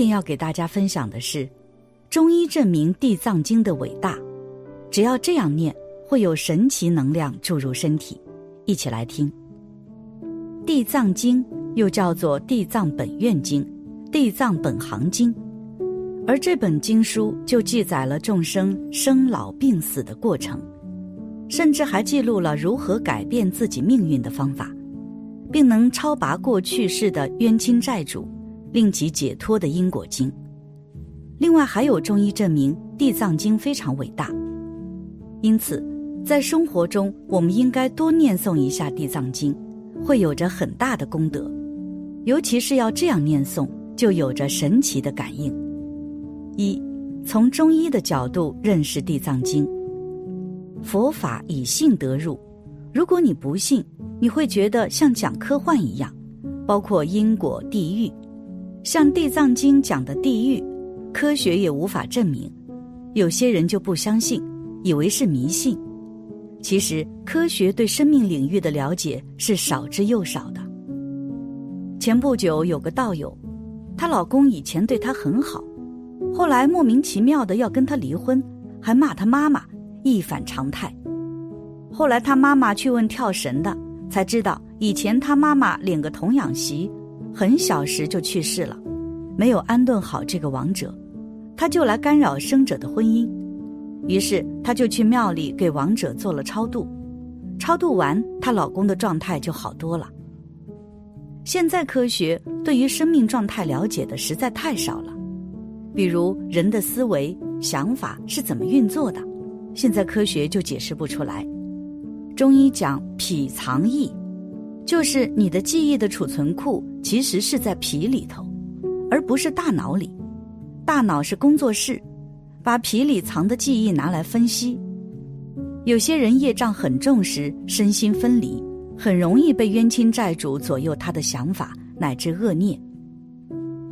天要给大家分享的是，中医证明地藏经的伟大，只要这样念，会有神奇能量注入身体。一起来听。地藏经又叫做地藏本愿经、地藏本行经，而这本经书就记载了众生生老病死的过程，甚至还记录了如何改变自己命运的方法，并能超拔过去世的冤亲债主。令其解脱的因果经。另外，还有中医证明地藏经非常伟大，因此，在生活中我们应该多念诵一下地藏经，会有着很大的功德。尤其是要这样念诵，就有着神奇的感应。一，从中医的角度认识地藏经。佛法以信得入，如果你不信，你会觉得像讲科幻一样，包括因果、地狱。像《地藏经》讲的地狱，科学也无法证明，有些人就不相信，以为是迷信。其实，科学对生命领域的了解是少之又少的。前不久有个道友，她老公以前对她很好，后来莫名其妙的要跟她离婚，还骂她妈妈，一反常态。后来她妈妈去问跳神的，才知道以前她妈妈领个童养媳。很小时就去世了，没有安顿好这个亡者，他就来干扰生者的婚姻，于是他就去庙里给亡者做了超度，超度完，她老公的状态就好多了。现在科学对于生命状态了解的实在太少了，比如人的思维想法是怎么运作的，现在科学就解释不出来。中医讲脾藏意。就是你的记忆的储存库，其实是在皮里头，而不是大脑里。大脑是工作室，把皮里藏的记忆拿来分析。有些人业障很重时，身心分离，很容易被冤亲债主左右他的想法乃至恶念。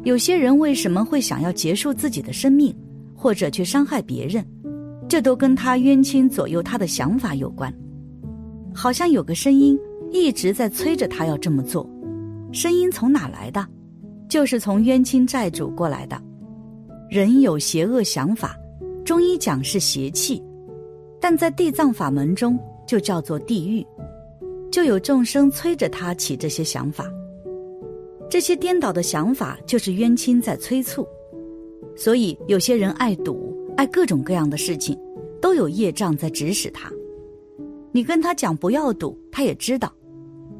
有些人为什么会想要结束自己的生命，或者去伤害别人，这都跟他冤亲左右他的想法有关。好像有个声音。一直在催着他要这么做，声音从哪来的？就是从冤亲债主过来的。人有邪恶想法，中医讲是邪气，但在地藏法门中就叫做地狱，就有众生催着他起这些想法。这些颠倒的想法就是冤亲在催促，所以有些人爱赌，爱各种各样的事情，都有业障在指使他。你跟他讲不要赌，他也知道。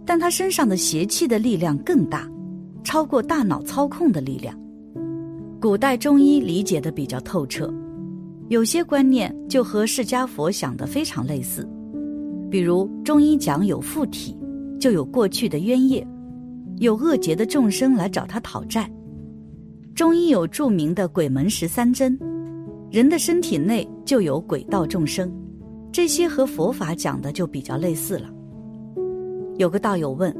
但他身上的邪气的力量更大，超过大脑操控的力量。古代中医理解的比较透彻，有些观念就和释迦佛想的非常类似。比如中医讲有附体，就有过去的冤业，有恶劫的众生来找他讨债。中医有著名的鬼门十三针，人的身体内就有鬼道众生，这些和佛法讲的就比较类似了。有个道友问：“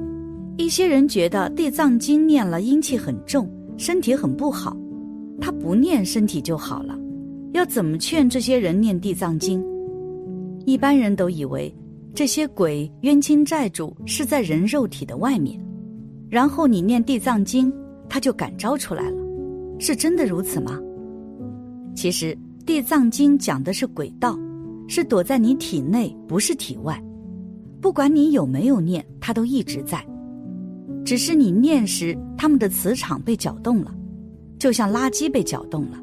一些人觉得地藏经念了阴气很重，身体很不好，他不念身体就好了，要怎么劝这些人念地藏经？”一般人都以为这些鬼冤亲债主是在人肉体的外面，然后你念地藏经，他就感召出来了，是真的如此吗？其实地藏经讲的是鬼道，是躲在你体内，不是体外。不管你有没有念，它都一直在，只是你念时，它们的磁场被搅动了，就像垃圾被搅动了。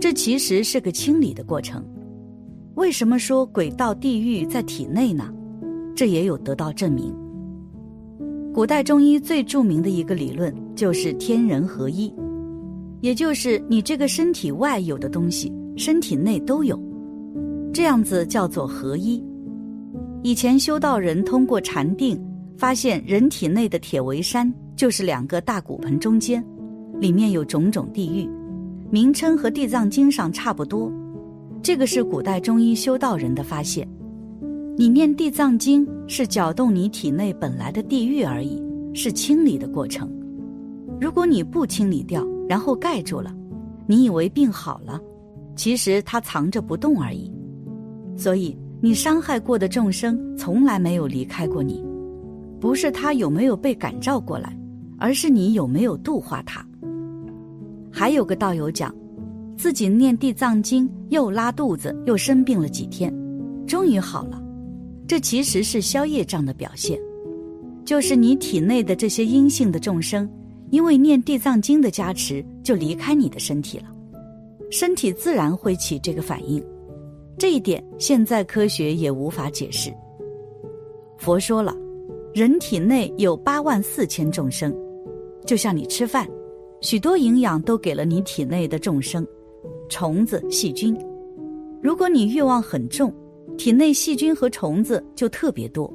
这其实是个清理的过程。为什么说鬼道地狱在体内呢？这也有得到证明。古代中医最著名的一个理论就是天人合一，也就是你这个身体外有的东西，身体内都有，这样子叫做合一。以前修道人通过禅定，发现人体内的铁围山就是两个大骨盆中间，里面有种种地狱，名称和地藏经上差不多。这个是古代中医修道人的发现。你念地藏经是搅动你体内本来的地狱而已，是清理的过程。如果你不清理掉，然后盖住了，你以为病好了，其实它藏着不动而已。所以。你伤害过的众生从来没有离开过你，不是他有没有被感召过来，而是你有没有度化他。还有个道友讲，自己念地藏经又拉肚子又生病了几天，终于好了。这其实是消业障的表现，就是你体内的这些阴性的众生，因为念地藏经的加持，就离开你的身体了，身体自然会起这个反应。这一点现在科学也无法解释。佛说了，人体内有八万四千众生，就像你吃饭，许多营养都给了你体内的众生，虫子、细菌。如果你欲望很重。体内细菌和虫子就特别多，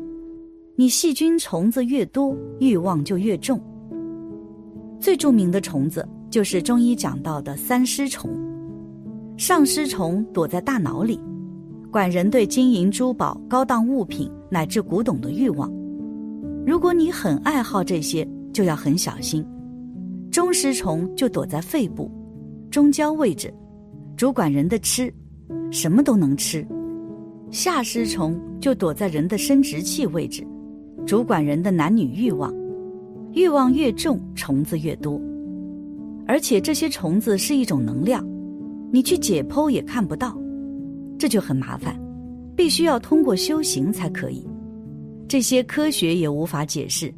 你细菌虫子越多，欲望就越重。最著名的虫子就是中医讲到的三尸虫。上尸虫躲在大脑里，管人对金银珠宝、高档物品乃至古董的欲望。如果你很爱好这些，就要很小心。中尸虫就躲在肺部、中焦位置，主管人的吃，什么都能吃。下尸虫就躲在人的生殖器位置，主管人的男女欲望，欲望越重，虫子越多。而且这些虫子是一种能量，你去解剖也看不到，这就很麻烦，必须要通过修行才可以。这些科学也无法解释，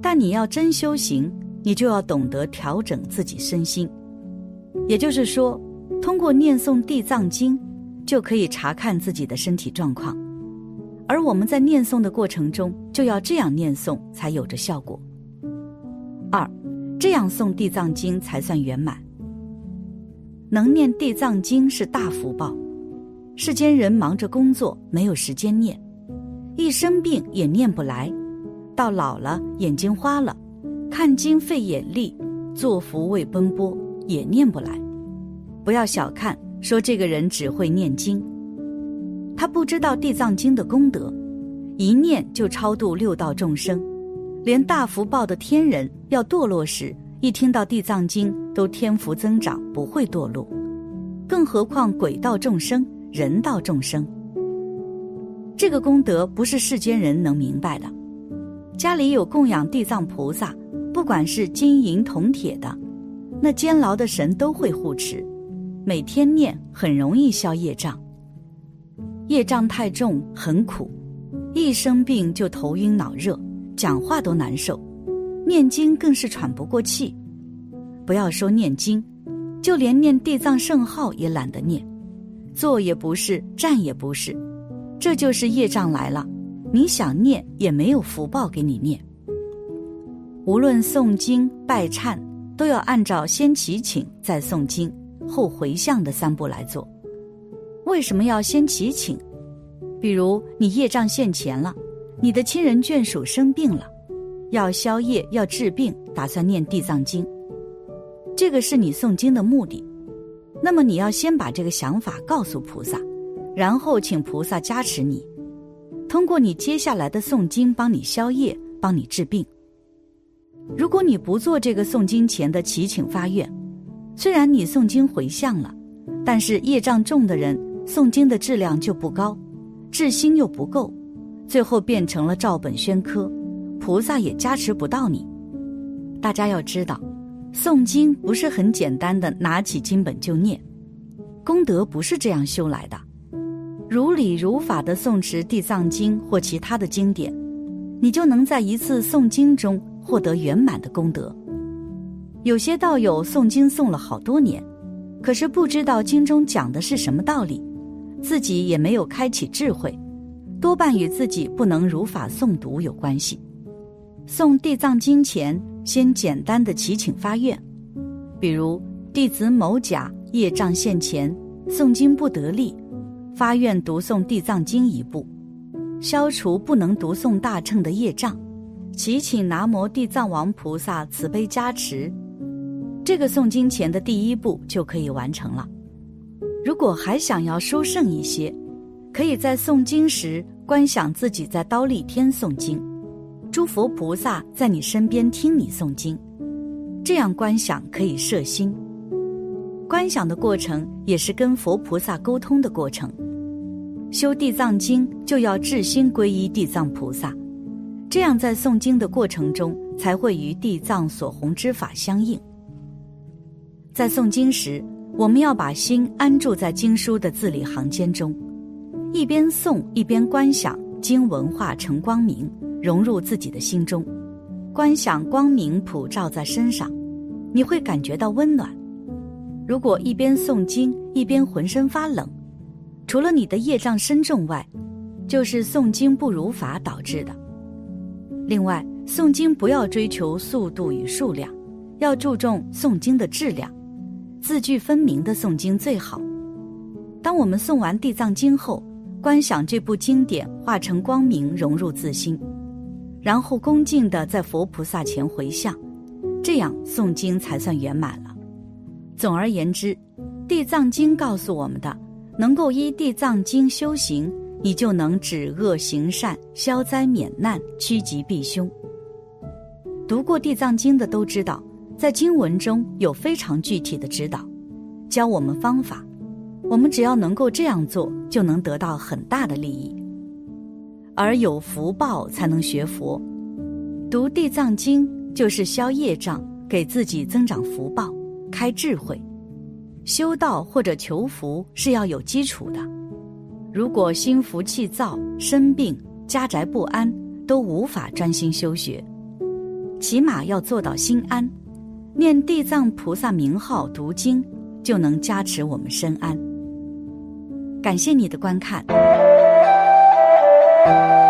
但你要真修行，你就要懂得调整自己身心。也就是说，通过念诵地藏经。就可以查看自己的身体状况，而我们在念诵的过程中，就要这样念诵才有着效果。二，这样诵地藏经才算圆满。能念地藏经是大福报，世间人忙着工作，没有时间念，一生病也念不来，到老了眼睛花了，看经费眼力，做福为奔波，也念不来。不要小看。说这个人只会念经，他不知道地藏经的功德，一念就超度六道众生，连大福报的天人要堕落时，一听到地藏经都天福增长，不会堕落，更何况鬼道众生、人道众生，这个功德不是世间人能明白的。家里有供养地藏菩萨，不管是金银铜铁的，那监牢的神都会护持。每天念很容易消业障，业障太重很苦，一生病就头晕脑热，讲话都难受，念经更是喘不过气。不要说念经，就连念地藏圣号也懒得念，坐也不是，站也不是，这就是业障来了。你想念也没有福报给你念。无论诵经拜忏，都要按照先祈请再诵经。后回向的三步来做，为什么要先祈请？比如你业障现前了，你的亲人眷属生病了，要消业要治病，打算念地藏经，这个是你诵经的目的。那么你要先把这个想法告诉菩萨，然后请菩萨加持你，通过你接下来的诵经帮你消业，帮你治病。如果你不做这个诵经前的祈请发愿。虽然你诵经回向了，但是业障重的人诵经的质量就不高，智心又不够，最后变成了照本宣科，菩萨也加持不到你。大家要知道，诵经不是很简单的拿起经本就念，功德不是这样修来的。如理如法的诵持地藏经或其他的经典，你就能在一次诵经中获得圆满的功德。有些道友诵经诵了好多年，可是不知道经中讲的是什么道理，自己也没有开启智慧，多半与自己不能如法诵读有关系。诵地藏经前，先简单的祈请发愿，比如弟子某甲业障现前，诵经不得力，发愿读诵地藏经一部，消除不能读诵大乘的业障，祈请南无地藏王菩萨慈悲加持。这个诵经前的第一步就可以完成了。如果还想要殊胜一些，可以在诵经时观想自己在刀立天诵经，诸佛菩萨在你身边听你诵经，这样观想可以摄心。观想的过程也是跟佛菩萨沟通的过程。修地藏经就要至心皈依地藏菩萨，这样在诵经的过程中才会与地藏所弘之法相应。在诵经时，我们要把心安住在经书的字里行间中，一边诵一边观想经文化成光明，融入自己的心中。观想光明普照在身上，你会感觉到温暖。如果一边诵经一边浑身发冷，除了你的业障深重外，就是诵经不如法导致的。另外，诵经不要追求速度与数量，要注重诵经的质量，字句分明的诵经最好。当我们诵完《地藏经》后，观想这部经典化成光明融入自心，然后恭敬地在佛菩萨前回向，这样诵经才算圆满了。总而言之，《地藏经》告诉我们的，能够依《地藏经》修行。你就能止恶行善、消灾免难、趋吉避凶。读过《地藏经》的都知道，在经文中有非常具体的指导，教我们方法。我们只要能够这样做，就能得到很大的利益。而有福报才能学佛，读《地藏经》就是消业障，给自己增长福报、开智慧。修道或者求福是要有基础的。如果心浮气躁、生病、家宅不安，都无法专心修学。起码要做到心安，念地藏菩萨名号、读经，就能加持我们身安。感谢你的观看。Música